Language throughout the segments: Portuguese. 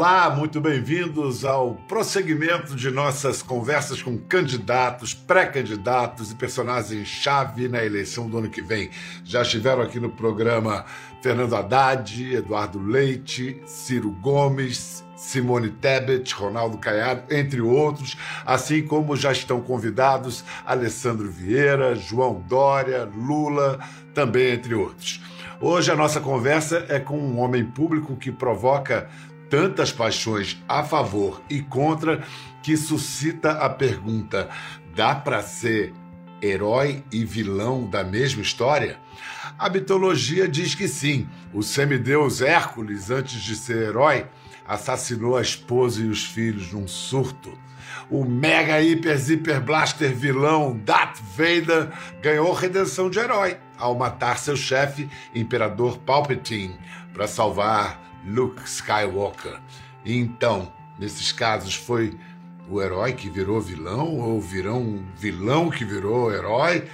Olá, muito bem-vindos ao prosseguimento de nossas conversas com candidatos, pré-candidatos e personagens-chave na eleição do ano que vem. Já estiveram aqui no programa Fernando Haddad, Eduardo Leite, Ciro Gomes, Simone Tebet, Ronaldo Caiado, entre outros, assim como já estão convidados Alessandro Vieira, João Dória, Lula, também entre outros. Hoje a nossa conversa é com um homem público que provoca tantas paixões a favor e contra que suscita a pergunta: dá para ser herói e vilão da mesma história? A mitologia diz que sim. O semideus Hércules, antes de ser herói, assassinou a esposa e os filhos num surto. O mega hiper zíper blaster vilão Darth Vader ganhou redenção de herói ao matar seu chefe, Imperador Palpatine, para salvar Luke Skywalker. E então, nesses casos, foi o herói que virou vilão ou virão um vilão que virou herói?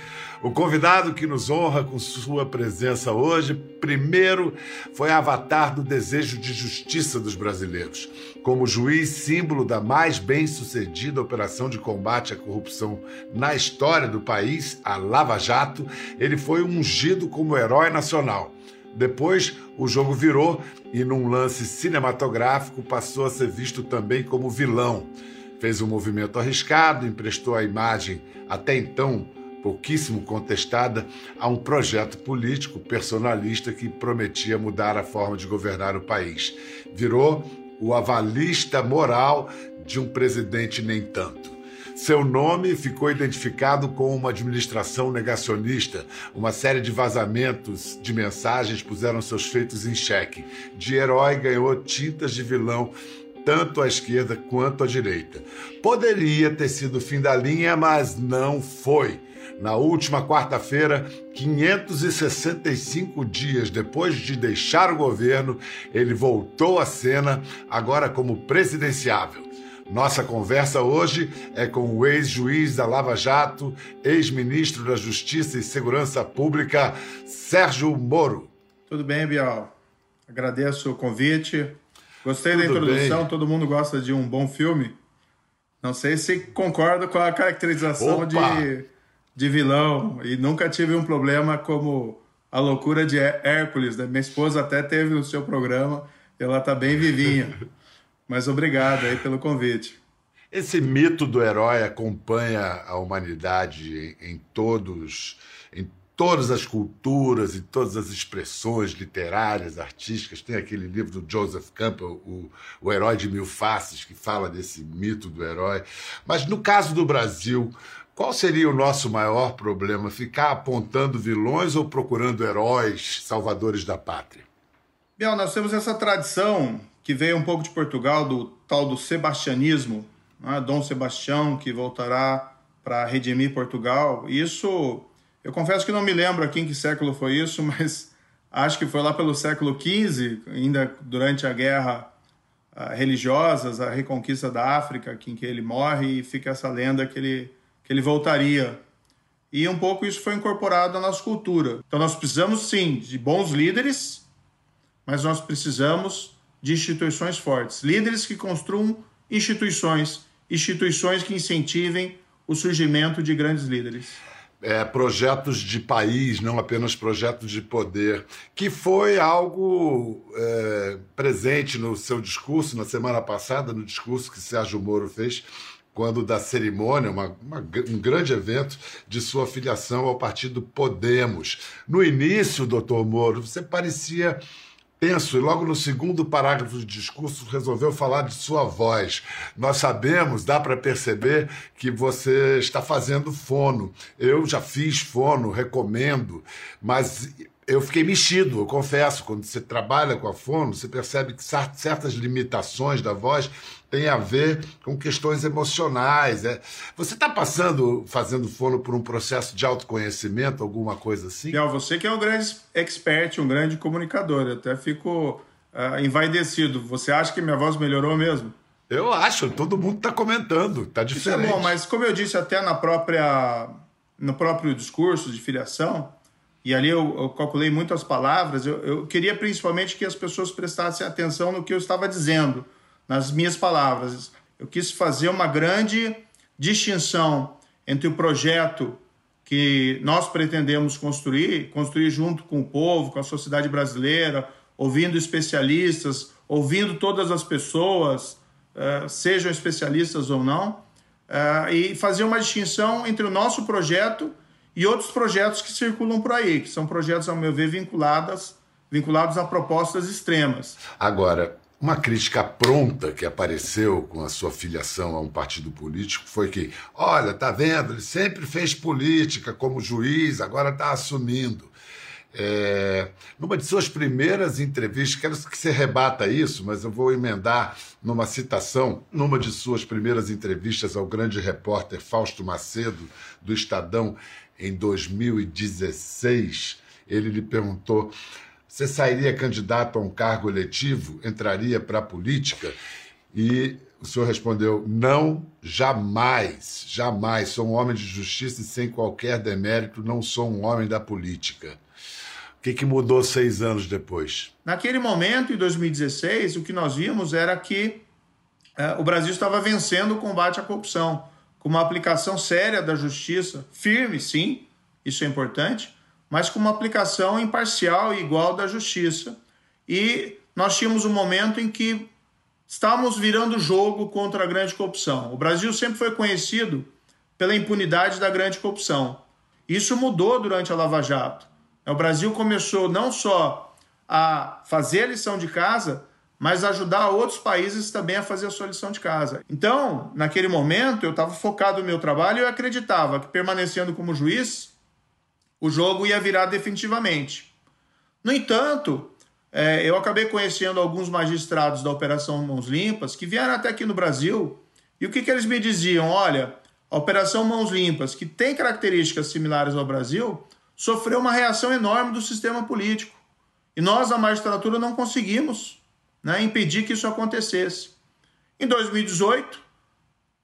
O convidado que nos honra com sua presença hoje, primeiro, foi avatar do desejo de justiça dos brasileiros. Como juiz símbolo da mais bem-sucedida operação de combate à corrupção na história do país, a Lava Jato, ele foi ungido como herói nacional. Depois, o jogo virou e, num lance cinematográfico, passou a ser visto também como vilão. Fez um movimento arriscado, emprestou a imagem, até então pouquíssimo contestada, a um projeto político personalista que prometia mudar a forma de governar o país. Virou o avalista moral de um presidente nem tanto. Seu nome ficou identificado com uma administração negacionista. Uma série de vazamentos de mensagens puseram seus feitos em xeque. De herói ganhou tintas de vilão tanto à esquerda quanto à direita. Poderia ter sido o fim da linha, mas não foi. Na última quarta-feira, 565 dias depois de deixar o governo, ele voltou à cena, agora como presidenciável. Nossa conversa hoje é com o ex-juiz da Lava Jato, ex-ministro da Justiça e Segurança Pública, Sérgio Moro. Tudo bem, Bial? Agradeço o convite. Gostei Tudo da introdução, bem. todo mundo gosta de um bom filme. Não sei se concorda com a caracterização de, de vilão. E nunca tive um problema como a loucura de Hércules. Né? Minha esposa até teve o seu programa, ela está bem vivinha. Mas obrigado aí pelo convite. Esse mito do herói acompanha a humanidade em todos, em todas as culturas e todas as expressões literárias, artísticas. Tem aquele livro do Joseph Campbell, o, o Herói de Mil Faces, que fala desse mito do herói. Mas no caso do Brasil, qual seria o nosso maior problema? Ficar apontando vilões ou procurando heróis, salvadores da pátria? Biel, nós temos essa tradição que veio um pouco de Portugal, do tal do sebastianismo, né? Dom Sebastião, que voltará para redimir Portugal. Isso, eu confesso que não me lembro aqui em que século foi isso, mas acho que foi lá pelo século XV, ainda durante a guerra uh, religiosas, a reconquista da África, em que ele morre, e fica essa lenda que ele, que ele voltaria. E um pouco isso foi incorporado na nossa cultura. Então nós precisamos sim de bons líderes, mas nós precisamos de instituições fortes, líderes que construam instituições, instituições que incentivem o surgimento de grandes líderes. É, projetos de país, não apenas projetos de poder, que foi algo é, presente no seu discurso na semana passada, no discurso que Sérgio Moro fez quando da cerimônia, uma, uma, um grande evento de sua filiação ao partido Podemos. No início, doutor Moro, você parecia Penso, e logo no segundo parágrafo do discurso resolveu falar de sua voz. Nós sabemos, dá para perceber que você está fazendo fono. Eu já fiz fono, recomendo, mas eu fiquei mexido, eu confesso. Quando você trabalha com a fono, você percebe que certas limitações da voz tem a ver com questões emocionais. É. Você está passando, fazendo fono por um processo de autoconhecimento, alguma coisa assim? Não, você que é um grande expert, um grande comunicador. Eu até fico uh, envaidecido. Você acha que minha voz melhorou mesmo? Eu acho, todo mundo está comentando, está diferente. Isso é bom, mas como eu disse até na própria, no próprio discurso de filiação, e ali eu, eu calculei muitas palavras, eu, eu queria principalmente que as pessoas prestassem atenção no que eu estava dizendo nas minhas palavras. Eu quis fazer uma grande distinção entre o projeto que nós pretendemos construir, construir junto com o povo, com a sociedade brasileira, ouvindo especialistas, ouvindo todas as pessoas, uh, sejam especialistas ou não, uh, e fazer uma distinção entre o nosso projeto e outros projetos que circulam por aí, que são projetos, ao meu ver, vinculados, vinculados a propostas extremas. Agora, uma crítica pronta que apareceu com a sua filiação a um partido político foi que, olha, tá vendo, ele sempre fez política como juiz, agora está assumindo. É, numa de suas primeiras entrevistas, quero que você rebata isso, mas eu vou emendar numa citação, numa de suas primeiras entrevistas ao grande repórter Fausto Macedo, do Estadão, em 2016. Ele lhe perguntou você sairia candidato a um cargo eletivo? Entraria para a política? E o senhor respondeu: não, jamais, jamais. Sou um homem de justiça e sem qualquer demérito, não sou um homem da política. O que, que mudou seis anos depois? Naquele momento, em 2016, o que nós vimos era que eh, o Brasil estava vencendo o combate à corrupção, com uma aplicação séria da justiça, firme, sim, isso é importante, mas com uma aplicação imparcial e igual da justiça. E nós tínhamos um momento em que estávamos virando jogo contra a grande corrupção. O Brasil sempre foi conhecido pela impunidade da grande corrupção. Isso mudou durante a Lava Jato. O Brasil começou não só a fazer a lição de casa, mas ajudar outros países também a fazer a sua lição de casa. Então, naquele momento, eu estava focado no meu trabalho e acreditava que permanecendo como juiz, o jogo ia virar definitivamente. No entanto, é, eu acabei conhecendo alguns magistrados da Operação Mãos Limpas que vieram até aqui no Brasil e o que, que eles me diziam? Olha, a Operação Mãos Limpas, que tem características similares ao Brasil, sofreu uma reação enorme do sistema político. E nós, a magistratura, não conseguimos né, impedir que isso acontecesse. Em 2018,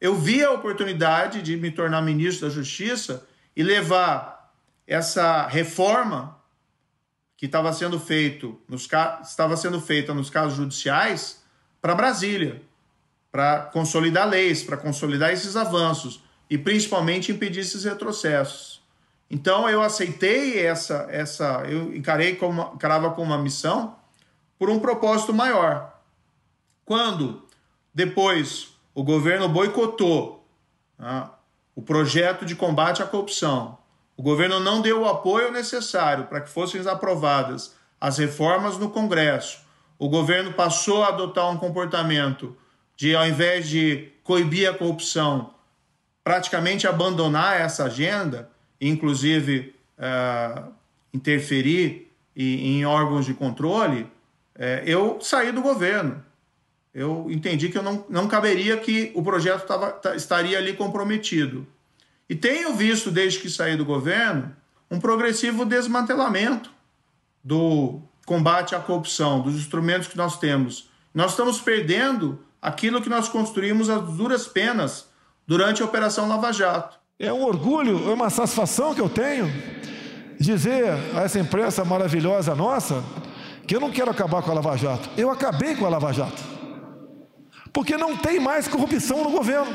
eu vi a oportunidade de me tornar ministro da Justiça e levar essa reforma que estava sendo feito nos estava sendo feita nos casos judiciais para Brasília, para consolidar leis, para consolidar esses avanços e principalmente impedir esses retrocessos. Então eu aceitei essa essa eu encarei como encarava como uma missão por um propósito maior. Quando depois o governo boicotou né, o projeto de combate à corrupção o governo não deu o apoio necessário para que fossem aprovadas as reformas no Congresso. O governo passou a adotar um comportamento de, ao invés de coibir a corrupção, praticamente abandonar essa agenda, inclusive uh, interferir em, em, órgãos de controle, uh, eu saí do governo. Eu entendi que eu não, não caberia que o projeto tava, estaria ali comprometido. E tenho visto, desde que saí do governo, um progressivo desmantelamento do combate à corrupção, dos instrumentos que nós temos. Nós estamos perdendo aquilo que nós construímos às duras penas durante a Operação Lava Jato. É um orgulho, é uma satisfação que eu tenho dizer a essa imprensa maravilhosa nossa que eu não quero acabar com a Lava Jato. Eu acabei com a Lava Jato. Porque não tem mais corrupção no governo.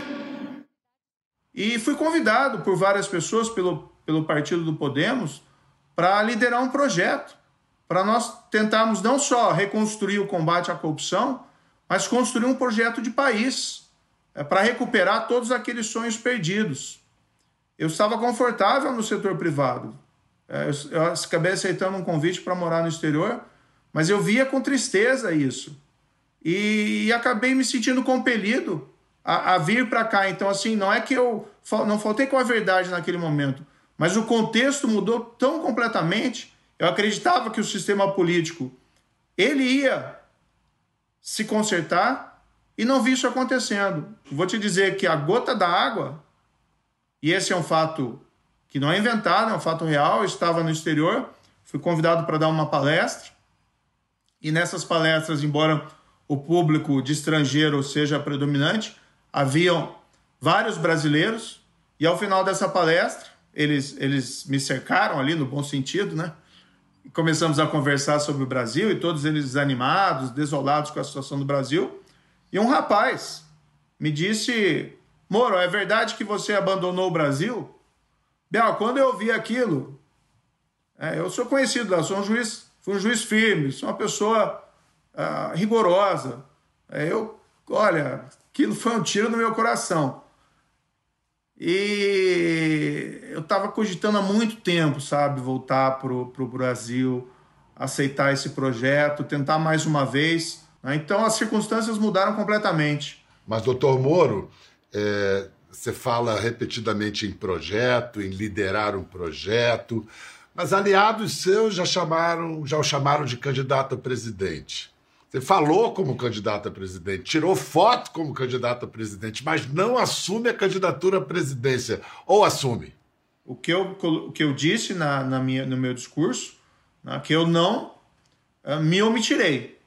E fui convidado por várias pessoas pelo, pelo partido do Podemos para liderar um projeto, para nós tentarmos não só reconstruir o combate à corrupção, mas construir um projeto de país é, para recuperar todos aqueles sonhos perdidos. Eu estava confortável no setor privado. É, eu, eu acabei aceitando um convite para morar no exterior, mas eu via com tristeza isso. E, e acabei me sentindo compelido a, a vir para cá. Então, assim, não é que eu não faltei com a verdade naquele momento, mas o contexto mudou tão completamente. Eu acreditava que o sistema político ele ia se consertar e não vi isso acontecendo. Vou te dizer que a gota da água, e esse é um fato que não é inventado, é um fato real. Eu estava no exterior, fui convidado para dar uma palestra, e nessas palestras, embora o público de estrangeiro seja predominante, haviam vários brasileiros e ao final dessa palestra eles, eles me cercaram ali no bom sentido, né? Começamos a conversar sobre o Brasil e todos eles desanimados, desolados com a situação do Brasil. E um rapaz me disse: Moro, é verdade que você abandonou o Brasil? Bial, quando eu vi aquilo, é, eu sou conhecido lá, sou um juiz, um juiz firme, sou uma pessoa uh, rigorosa. É, eu, olha, aquilo foi um tiro no meu coração. E eu estava cogitando há muito tempo, sabe, voltar para o Brasil, aceitar esse projeto, tentar mais uma vez. Né? Então as circunstâncias mudaram completamente. Mas, doutor Moro, é, você fala repetidamente em projeto, em liderar um projeto, mas aliados seus já chamaram, já o chamaram de candidato a presidente. Você falou como candidato a presidente, tirou foto como candidato a presidente, mas não assume a candidatura à presidência. Ou assume? O que eu, o que eu disse na, na minha, no meu discurso, né, que eu não uh, me omitirei.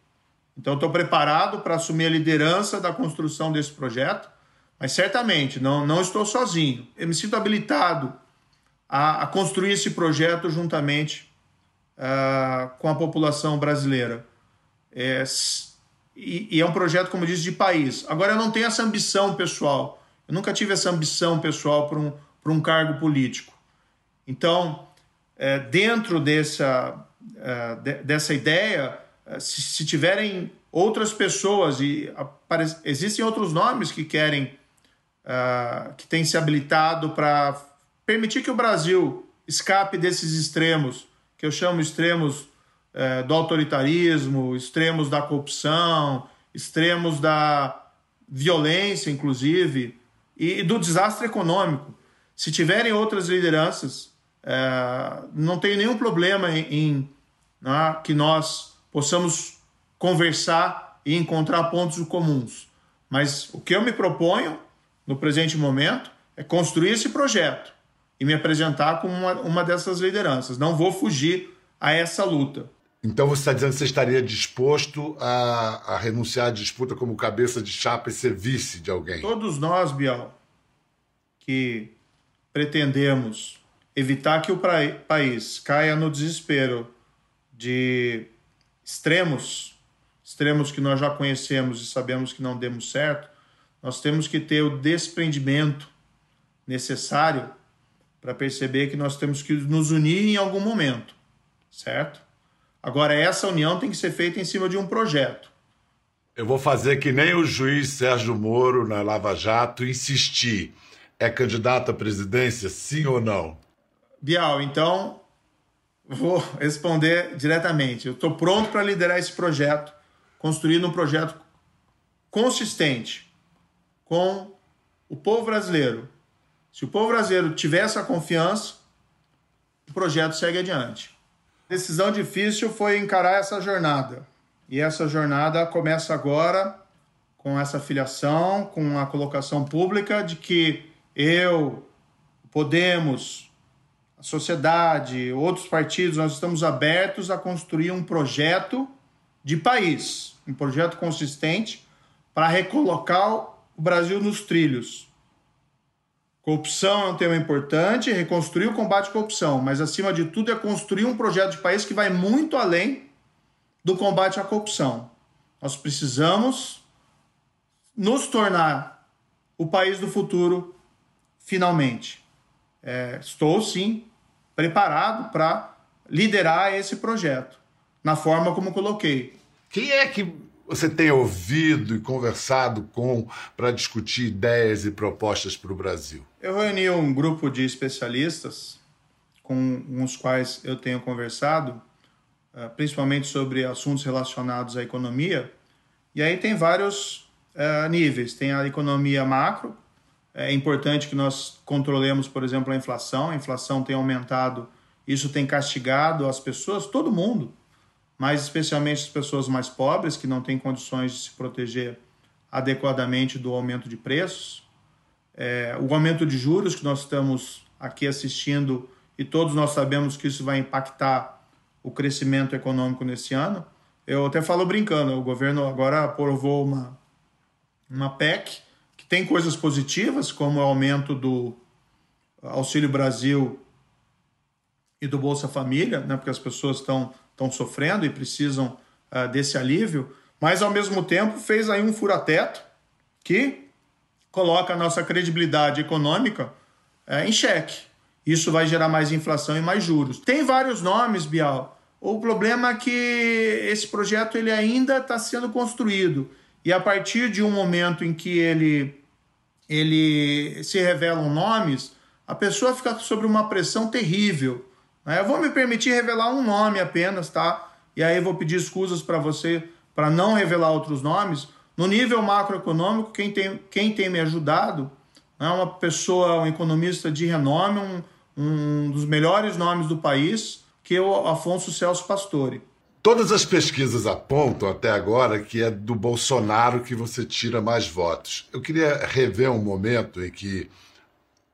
Então, estou preparado para assumir a liderança da construção desse projeto, mas certamente não, não estou sozinho. Eu me sinto habilitado a, a construir esse projeto juntamente uh, com a população brasileira. É, e, e, é um projeto, como disse, de país. Agora, eu não tenho essa ambição pessoal. Eu nunca tive essa ambição pessoal para um, um cargo político. Então, é, dentro dessa, é, de, dessa ideia, é, se, se, tiverem outras pessoas e existem outros nomes que querem, uh, que têm se habilitado para permitir que o Brasil escape desses extremos, que eu chamo extremos é, do autoritarismo, extremos da corrupção, extremos da violência, inclusive, e, e do desastre econômico. Se tiverem outras lideranças, é, não tenho nenhum problema em, em né, que nós possamos conversar e encontrar pontos comuns. Mas o que eu me proponho no presente momento é construir esse projeto e me apresentar como uma, uma dessas lideranças. Não vou fugir a essa luta. Então você está dizendo que você estaria disposto a, a, renunciar à disputa como cabeça de chapa e ser vice de alguém? Todos nós, Bial, que pretendemos evitar que o país caia no desespero de extremos, extremos que nós já conhecemos e sabemos que não demos certo, nós temos que ter o desprendimento necessário para perceber que nós temos que nos unir em algum momento, certo? Agora, essa união tem que ser feita em cima de um projeto. Eu vou fazer que nem o juiz Sérgio Moro na Lava Jato insistir. É candidato à presidência, sim ou não? Bial, então vou responder diretamente. Eu estou pronto para liderar esse projeto, construindo um projeto consistente com o povo brasileiro. Se o povo brasileiro tiver essa confiança, o projeto segue adiante decisão difícil foi encarar essa jornada. E essa jornada começa agora com essa filiação, com a colocação pública de que eu, Podemos, a sociedade, outros partidos, nós estamos abertos a construir um projeto de país, um projeto consistente para recolocar o Brasil nos trilhos Corrupção é um tema importante, reconstruir o combate à corrupção, mas acima de tudo é construir um projeto de país que vai muito além do combate à corrupção. Nós precisamos nos tornar o país do futuro finalmente. É, estou sim preparado para liderar esse projeto na forma como coloquei. Quem é que você tem ouvido e conversado com para discutir ideias e propostas para o Brasil? Eu reuni um grupo de especialistas com os quais eu tenho conversado, eh, principalmente sobre assuntos relacionados à economia. E aí tem vários uh, níveis. Tem a economia macro. É importante que nós controlemos, por exemplo, a inflação. A inflação tem aumentado, isso tem castigado as pessoas, todo mundo mas especialmente as pessoas mais pobres, que não têm condições de se proteger adequadamente do aumento de preços. É, o aumento de juros que nós estamos aqui assistindo e todos nós sabemos que isso vai impactar o crescimento econômico nesse ano. Eu até falo brincando, o governo agora aprovou uma, uma PEC que tem coisas positivas, como o aumento do Auxílio Brasil e do Bolsa Família, né, porque as pessoas estão estão sofrendo e precisam uh, desse alívio, Mas, ao mesmo tempo, fez aí um fura-teto que coloca a nossa credibilidade econômica é, em xeque. Isso vai gerar mais inflação e mais juros. Tem vários nomes, Bial. O problema é que esse projeto ele ainda está sendo construído. E a partir de um momento em que ele, ele se revelam nomes, a pessoa fica sob uma pressão terrível. Eu vou me permitir revelar um nome apenas, tá? E aí vou pedir escusas para você para não revelar outros nomes. No nível macroeconômico, quem tem, quem tem me ajudado é uma pessoa, um economista de renome, um, um dos melhores nomes do país, que é o Afonso Celso Pastore. Todas as pesquisas apontam até agora que é do Bolsonaro que você tira mais votos. Eu queria rever um momento em que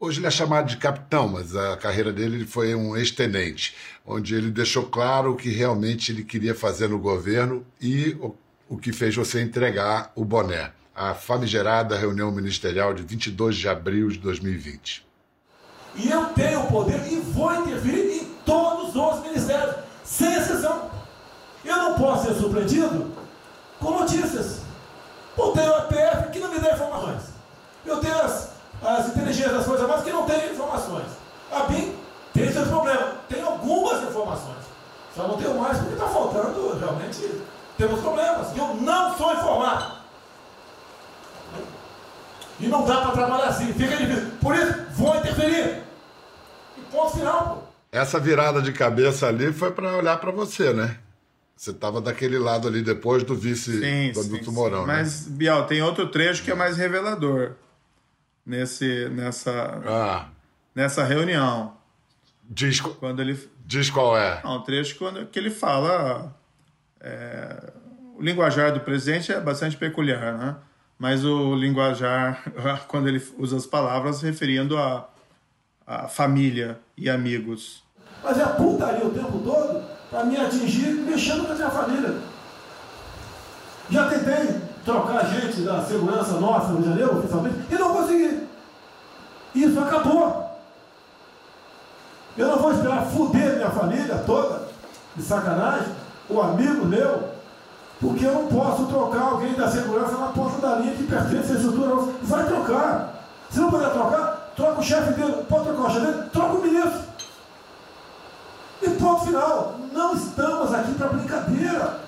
Hoje ele é chamado de capitão, mas a carreira dele foi um ex-tenente, onde ele deixou claro o que realmente ele queria fazer no governo e o, o que fez você entregar o boné. A famigerada reunião ministerial de 22 de abril de 2020. E eu tenho o poder e vou interferir em todos os ministérios, sem exceção. Eu não posso ser surpreendido com notícias. Eu tenho a PF que não me dá informações. Eu tenho as as inteligências das coisas mais que não têm informações. A BIM tem seus problemas, tem algumas informações. Só não tenho mais porque está faltando, realmente, temos problemas. Eu não sou informado. E não dá para trabalhar assim, fica difícil. Por isso, vou interferir. E ponto final, pô. Essa virada de cabeça ali foi para olhar para você, né? Você estava daquele lado ali depois do vice sim, do sim, Mourão, sim. Né? Mas, Bial, tem outro trecho que é mais revelador nesse, nessa, ah. nessa reunião. Diz, quando ele, diz qual é? Não, um trecho quando, que ele fala. É, o linguajar do presidente é bastante peculiar, né? Mas o linguajar, quando ele usa as palavras referindo a, a família e amigos. Mas é putaria o tempo todo para me atingir mexendo com a minha família. Já tentei trocar gente da segurança nossa no janeiro, oficialmente, e não consegui. Isso acabou. Eu não vou esperar fuder minha família toda, de sacanagem, o amigo meu, porque eu não posso trocar alguém da segurança na porta da linha que pertence à estrutura. Vai trocar. Se não puder trocar, troca o chefe dele. Pode trocar o chefe dele? Troca o ministro. E ponto final. Não estamos aqui para brincadeira.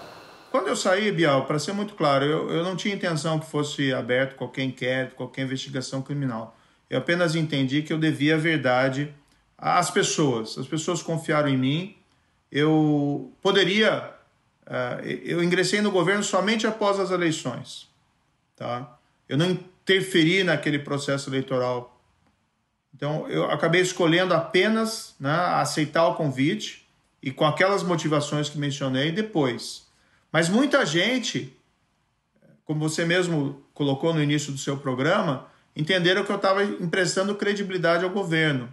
Quando eu saí, Bial, para ser muito claro, eu, eu não tinha intenção que fosse aberto qualquer inquérito, qualquer investigação criminal. Eu apenas entendi que eu devia a verdade às pessoas. As pessoas confiaram em mim. Eu poderia. Uh, eu ingressei no governo somente após as eleições. Tá? Eu não interferi naquele processo eleitoral. Então, eu acabei escolhendo apenas né, aceitar o convite e com aquelas motivações que mencionei depois. Mas muita gente, como você mesmo colocou no início do seu programa, entenderam que eu estava emprestando credibilidade ao governo.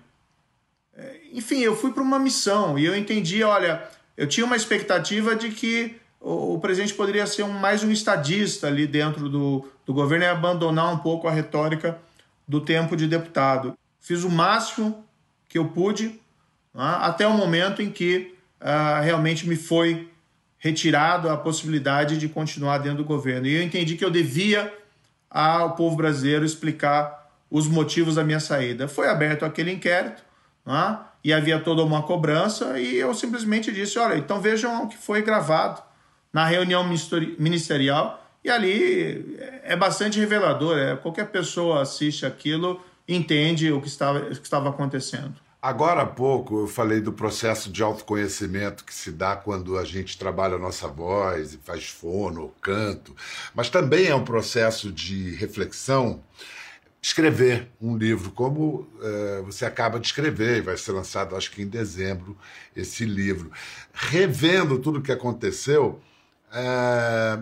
É, enfim, eu fui para uma missão e eu entendi, olha, eu tinha uma expectativa de que o, presidente poderia ser um, mais um estadista ali dentro do, do governo e abandonar um pouco a retórica do tempo de deputado. Fiz o máximo que eu pude, né, até o momento em que uh, realmente me foi retirado a possibilidade de continuar dentro do governo. E eu entendi que eu devia ao povo brasileiro explicar os motivos da minha saída. Foi aberto aquele inquérito né? e havia toda uma cobrança e eu simplesmente disse, olha, então vejam o que foi gravado na reunião ministerial e ali é bastante revelador. É, qualquer pessoa assiste aquilo entende o que estava, o que estava acontecendo. Agora há pouco eu falei do processo de autoconhecimento que se dá quando a gente trabalha a nossa voz e faz fono, canto, mas também é um processo de reflexão. Escrever um livro, como é, você acaba de escrever, e vai ser lançado acho que em dezembro esse livro. Revendo tudo o que aconteceu, é,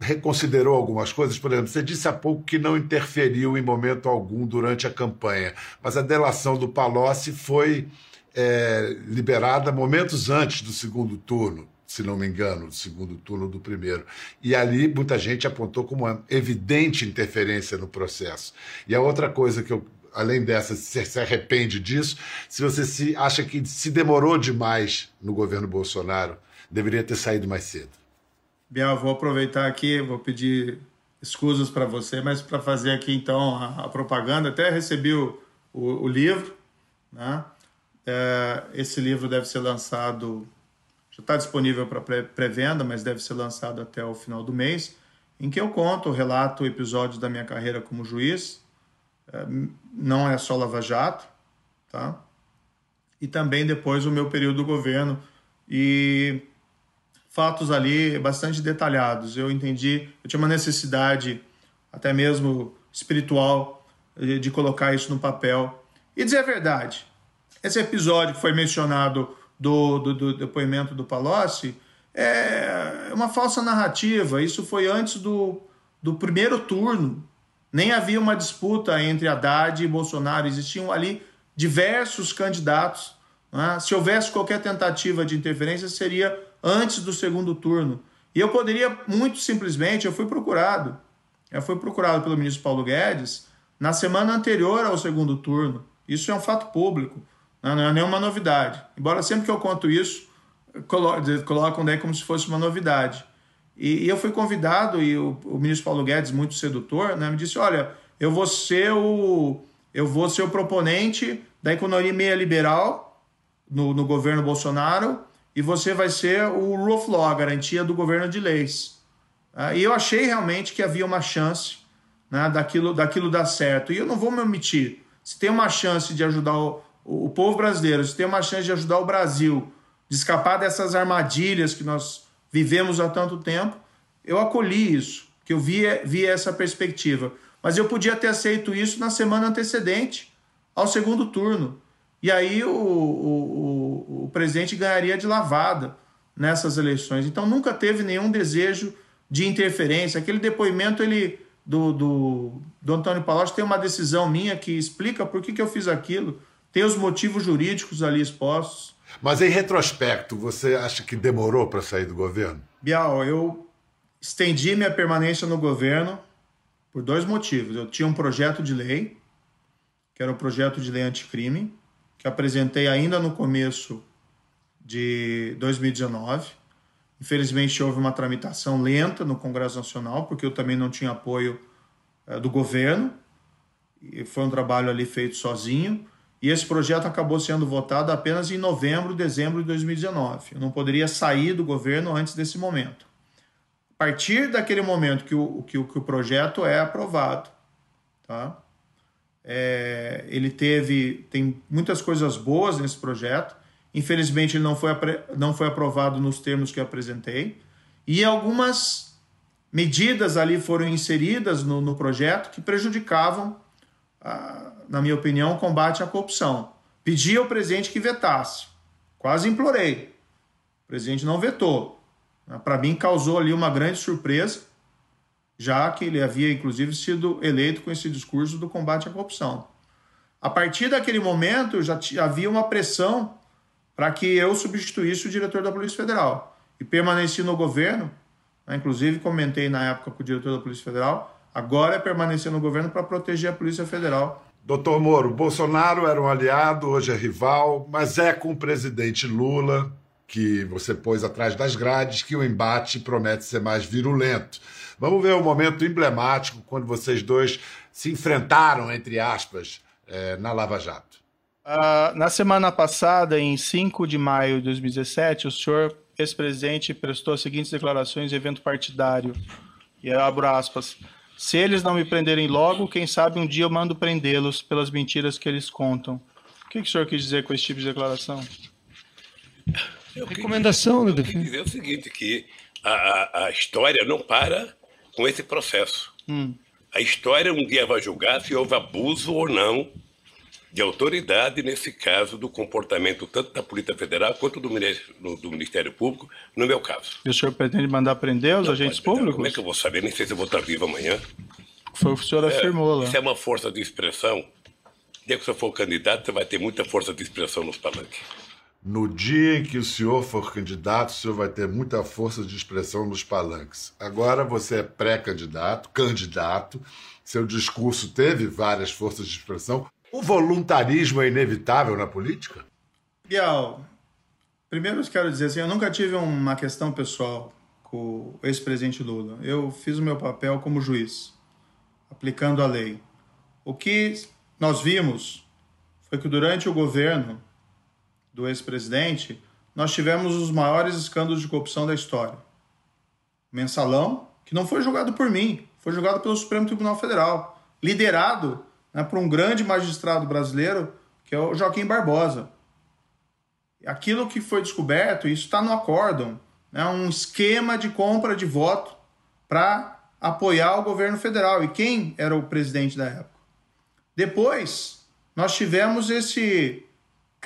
reconsiderou algumas coisas? Por exemplo, você disse há pouco que não interferiu em momento algum durante a campanha, mas a delação do Palocci foi é, liberada momentos antes do segundo turno, se não me engano, do segundo turno do primeiro. E ali muita gente apontou como uma evidente interferência no processo. E a outra coisa que eu além dessa, se, se arrepende disso, se você se acha que se demorou demais no governo Bolsonaro, deveria ter saído mais cedo. Biel, vou aproveitar aqui, vou pedir escusas para você, mas para fazer aqui então a, a, propaganda, até recebi o, o, o livro, né? É, esse livro deve ser lançado, já está disponível para pré-venda, mas deve ser lançado até o final do mês, em que eu conto, relato episódios da minha carreira como juiz, é, não é só Lava Jato, tá? E também depois o meu período do governo e fatos ali bastante detalhados. Eu entendi, eu tinha uma necessidade até mesmo espiritual de colocar isso no papel e dizer a verdade. Esse episódio que foi mencionado do, do, do depoimento do Palocci é uma falsa narrativa. Isso foi antes do, do primeiro turno. Nem havia uma disputa entre Haddad e Bolsonaro. Existiam ali diversos candidatos. Né? Se houvesse qualquer tentativa de interferência, seria antes do segundo turno. E eu poderia, muito simplesmente, eu fui procurado. Eu fui procurado pelo ministro Paulo Guedes na semana anterior ao segundo turno. Isso é um fato público, né? não é nenhuma novidade. Embora sempre que eu conto isso, colocam daí como se fosse uma novidade. E, eu fui convidado, e o, ministro Paulo Guedes, muito sedutor, né, me disse: olha, eu vou ser o, eu vou ser o proponente da economia liberal no, no governo Bolsonaro e você vai ser o rule of law, a garantia do governo de leis. Ah, e eu achei realmente que havia uma chance né, daquilo, daquilo dar certo. E eu não vou me omitir. Se tem uma chance de ajudar o, o povo brasileiro, se tem uma chance de ajudar o Brasil, de escapar dessas armadilhas que nós vivemos há tanto tempo, eu acolhi isso, que eu vi, vi essa perspectiva. Mas eu podia ter aceito isso na semana antecedente ao segundo turno. E aí o, o, o presidente ganharia de lavada nessas eleições. Então nunca teve nenhum desejo de interferência. Aquele depoimento ele do, do, do Antônio Palocci tem uma decisão minha que explica por que, que eu fiz aquilo. Tem os motivos jurídicos ali expostos. Mas em retrospecto, você acha que demorou para sair do governo? Bial, eu estendi minha permanência no governo por dois motivos. Eu tinha um projeto de lei, que era o projeto de lei anticrime, que apresentei ainda no começo de 2019. Infelizmente houve uma tramitação lenta no Congresso Nacional, porque eu também não tinha apoio é, do governo. E foi um trabalho ali feito sozinho. E esse projeto acabou sendo votado apenas em novembro, dezembro de 2019. Eu não poderia sair do governo antes desse momento. A partir daquele momento que o, que o, que o projeto é aprovado, tá? É, ele teve tem muitas coisas boas nesse projeto. Infelizmente, ele não foi, não foi aprovado nos termos que apresentei. E algumas medidas ali foram inseridas no, no projeto que prejudicavam, a, na minha opinião, o combate à corrupção. Pedi ao presidente que vetasse. Quase implorei. O presidente não vetou. Para mim, causou ali uma grande surpresa já que ele havia inclusive sido eleito com esse discurso do combate à corrupção. A partir daquele momento já havia uma pressão para que eu substituísse o diretor da Polícia Federal e permaneci no governo, né, inclusive comentei na época com o diretor da Polícia Federal, agora é permanecer no governo para proteger a Polícia Federal. Doutor Moro, Bolsonaro era um aliado, hoje é rival, mas é com o presidente Lula, que você pôs atrás das grades, que o embate promete ser mais virulento. Vamos ver um momento emblemático quando vocês dois se enfrentaram, entre aspas, é, na Lava Jato. Uh, na semana passada, em 5 de maio de 2017, o senhor ex-presidente prestou as seguintes declarações em evento partidário. E eu abro aspas. Se eles não me prenderem logo, quem sabe um dia eu mando prendê-los pelas mentiras que eles contam. O que, que o senhor quis dizer com esse tipo de declaração? Eu Recomendação, né? Eu quis dizer o seguinte, que a, a história não para com esse processo. Hum. A história um dia vai julgar se houve abuso ou não de autoridade, nesse caso, do comportamento tanto da Polícia Federal quanto do Ministério, do Ministério Público, no meu caso. E o senhor pretende mandar prender os não, agentes públicos? Como é que eu vou saber? Nem sei se eu vou estar vivo amanhã. Foi o que o senhor é, afirmou lá. Isso é uma força de expressão. Dia que você for candidato, você vai ter muita força de expressão nos palanques. No dia em que o senhor for candidato, o senhor vai ter muita força de expressão nos palanques. Agora você é pré-candidato, candidato, seu discurso teve várias forças de expressão. O voluntarismo é inevitável na política? Bial, primeiro eu quero dizer assim, eu nunca tive uma questão pessoal com o ex-presidente Lula. Eu fiz o meu papel como juiz, aplicando a lei. O que nós vimos foi que durante o governo do ex-presidente, nós tivemos os maiores escândalos de corrupção da história. Mensalão, que não foi julgado por mim, foi julgado pelo Supremo Tribunal Federal, liderado né, por um grande magistrado brasileiro, que é o Joaquim Barbosa. Aquilo que foi descoberto, isso está no acórdão, né, um esquema de compra de voto para apoiar o governo federal. E quem era o presidente da época? Depois, nós tivemos esse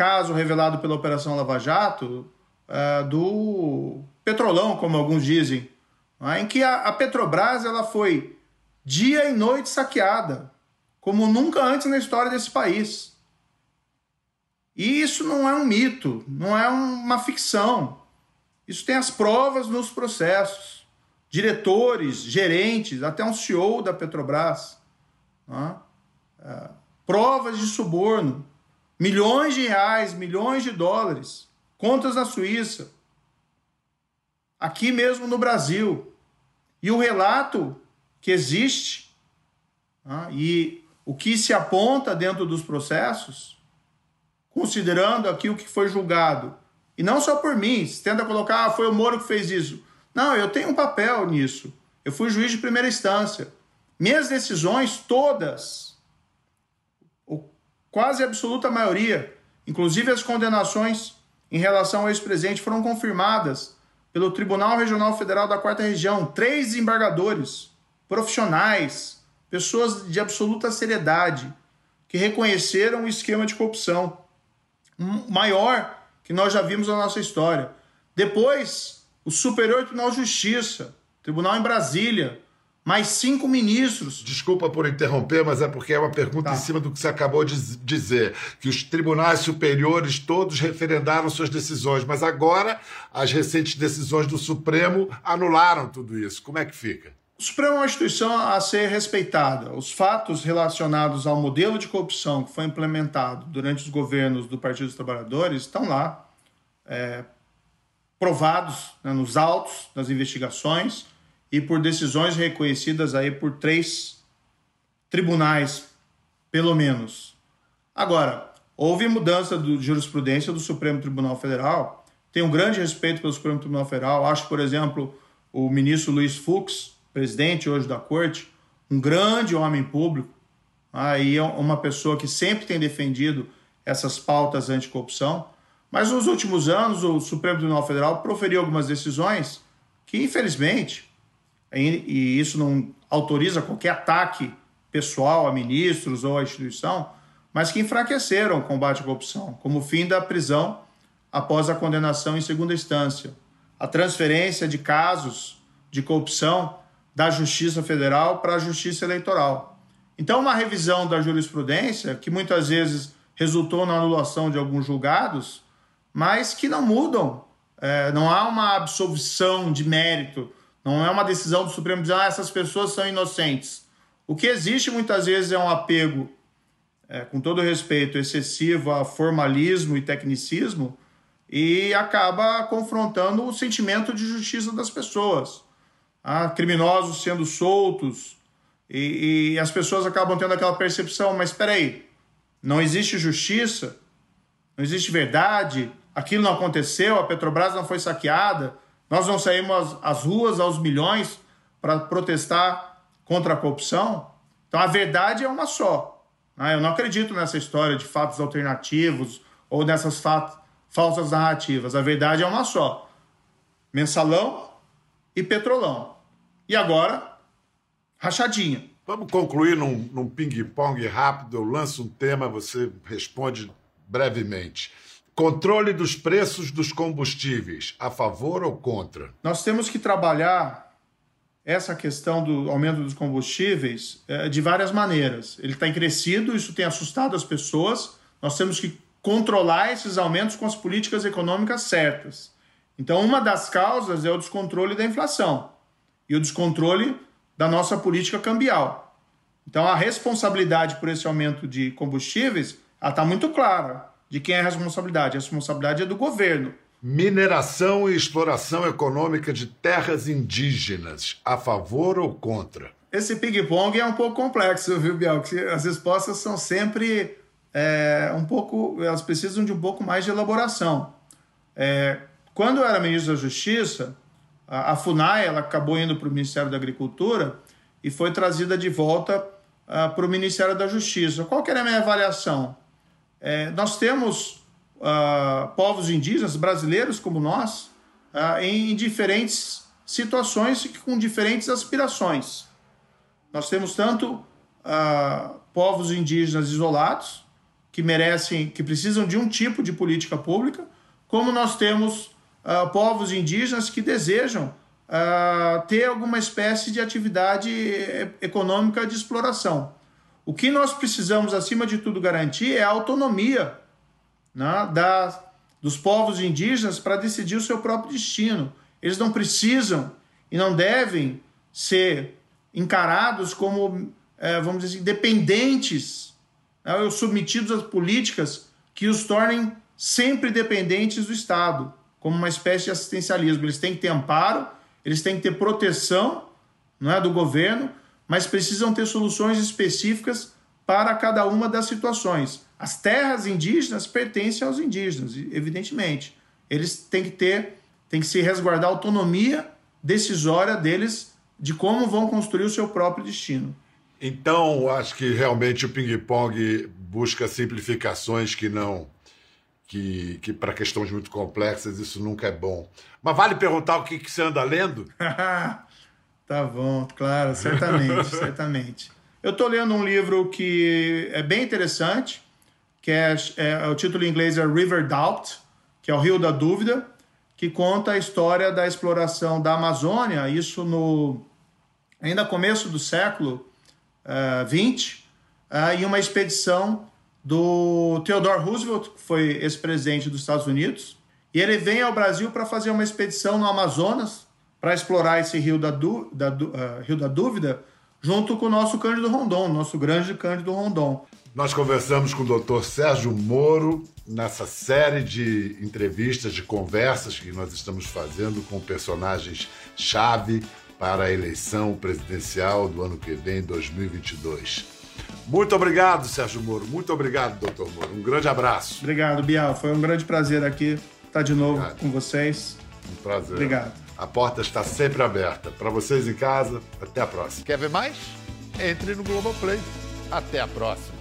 caso revelado pela Operação Lava Jato uh, do Petrolão, como alguns dizem, né, em que a, a Petrobras ela foi dia e noite saqueada, como nunca antes na história desse país. E isso não é um mito, não é uma ficção. Isso tem as provas nos processos. Diretores, gerentes, até um CEO da Petrobras. É, provas de suborno. Milhões de reais, milhões de dólares. Contas na Suíça. Aqui mesmo no Brasil. E o relato que existe né? e o que se aponta dentro dos processos, considerando aqui o que foi julgado e não só por mim. Se tenta colocar, ah, foi o Moro que fez isso. Não, eu tenho um papel nisso. Eu fui juiz de primeira instância. Minhas decisões, todas, quase absoluta maioria, inclusive as condenações em relação ao ex-presidente, foram confirmadas pelo Tribunal Regional Federal da Quarta Região. Três desembargadores, profissionais, pessoas de absoluta seriedade, que reconheceram o esquema de corrupção maior que nós já vimos na nossa história. Depois, o Superior Tribunal de Justiça, Tribunal em Brasília, mais cinco ministros. Desculpa por interromper, mas é porque é uma pergunta tá. em cima do que você acabou de dizer, que os tribunais superiores todos referendaram suas decisões, mas agora as recentes decisões do Supremo anularam tudo isso. Como é que fica? O Supremo é uma instituição a ser respeitada. Os fatos relacionados ao modelo de corrupção que foi implementado durante os governos do Partido dos Trabalhadores estão lá, é, provados né, nos autos das investigações e por decisões reconhecidas aí por três tribunais, pelo menos. Agora, houve mudança de jurisprudência do Supremo Tribunal Federal. Tenho um grande respeito pelo Supremo Tribunal Federal. Acho, por exemplo, o ministro Luiz Fux presidente hoje da corte, um grande homem público, aí é uma pessoa que sempre tem defendido essas pautas anticorrupção. Mas nos últimos anos, o Supremo Tribunal Federal proferiu algumas decisões que, infelizmente, e isso não autoriza qualquer ataque pessoal a ministros ou à instituição, mas que enfraqueceram o combate à corrupção, como o fim da prisão após a condenação em segunda instância, a transferência de casos de corrupção da Justiça Federal para a Justiça Eleitoral. Então, uma revisão da jurisprudência, que muitas vezes resultou na anulação de alguns julgados, mas que não mudam. É, não há uma absolvição de mérito, não é uma decisão do Supremo dizer ah, essas pessoas são inocentes. O que existe muitas vezes é um apego, é, com todo respeito, excessivo a formalismo e tecnicismo e acaba confrontando o sentimento de justiça das pessoas. Ah, criminosos sendo soltos e, e, as pessoas acabam tendo aquela percepção, mas espera aí, não existe justiça, não existe verdade, aquilo não aconteceu, a Petrobras não foi saqueada, nós não saímos às, ruas aos milhões para protestar contra a corrupção. Então a verdade é uma só. Né? Eu não acredito nessa história de fatos alternativos ou nessas falsas narrativas. A verdade é uma só. Mensalão e Petrolão. E agora, rachadinha. Vamos concluir num, num ping-pong rápido. Eu lanço um tema, você responde brevemente. Controle dos preços dos combustíveis, a favor ou contra? Nós temos que trabalhar essa questão do aumento dos combustíveis é, de várias maneiras. Ele está crescido, isso tem assustado as pessoas. Nós temos que controlar esses aumentos com as políticas econômicas certas. Então, uma das causas é o descontrole da inflação e o descontrole da nossa política cambial. Então, a responsabilidade por esse aumento de combustíveis está muito clara. De quem é a responsabilidade? A responsabilidade é do governo. Mineração e exploração econômica de terras indígenas, a favor ou contra? Esse ping-pong é um pouco complexo, viu, Biel? As respostas são sempre é, um pouco. Elas precisam de um pouco mais de elaboração. É, quando eu era ministro da Justiça, a, a FUNAI ela acabou indo para o Ministério da Agricultura e foi trazida de volta uh, para o Ministério da Justiça. Qual que era a minha avaliação? É, nós temos uh, povos indígenas, brasileiros como nós, uh, em, diferentes situações e com diferentes aspirações. Nós temos tanto povos indígenas isolados, que merecem, que precisam de um tipo de política pública, como nós temos uh, povos indígenas que desejam uh, ter alguma espécie de atividade econômica de exploração. O que nós precisamos, acima de tudo, garantir é a autonomia né, da, dos povos indígenas para decidir o seu próprio destino. Eles não precisam e não devem ser encarados como, eh, vamos dizer assim, dependentes né, ou submetidos às políticas que os tornem sempre dependentes do Estado como uma espécie de assistencialismo. Eles têm que ter amparo, eles têm que ter proteção não é, do governo, mas precisam ter soluções específicas para cada uma das situações. As terras indígenas pertencem aos indígenas, evidentemente. Eles têm que ter, têm que se resguardar a autonomia decisória deles de como vão construir o seu próprio destino. Então, acho que realmente o ping-pong busca simplificações que não que, que para questões muito complexas isso nunca é bom. Mas vale perguntar o que, que você anda lendo? tá bom, claro, certamente, certamente. Eu estou lendo um livro que é bem interessante, que é, é, o título em inglês é River Doubt, que é o Rio da Dúvida, que conta a história da exploração da Amazônia, isso no ainda começo do século XX, uh, uh, em uma expedição do Theodore Roosevelt, que foi ex-presidente dos Estados Unidos, e ele vem ao Brasil para fazer uma expedição no Amazonas para explorar esse rio da, du, da, uh, rio da Dúvida, junto com o nosso Cândido Rondon, nosso grande Cândido Rondon. Nós conversamos com o Dr. Sérgio Moro nessa série de entrevistas, de conversas que nós estamos fazendo com personagens chave para a eleição presidencial do ano que vem, 2022. Muito obrigado, Sérgio Moro. Muito obrigado, doutor Moro. Um grande abraço. Obrigado, Bial. Foi um grande prazer aqui estar de novo obrigado. com vocês. Um prazer. Obrigado. A porta está sempre aberta. Para vocês em casa, até a próxima. Quer ver mais? Entre no Globoplay. Até a próxima.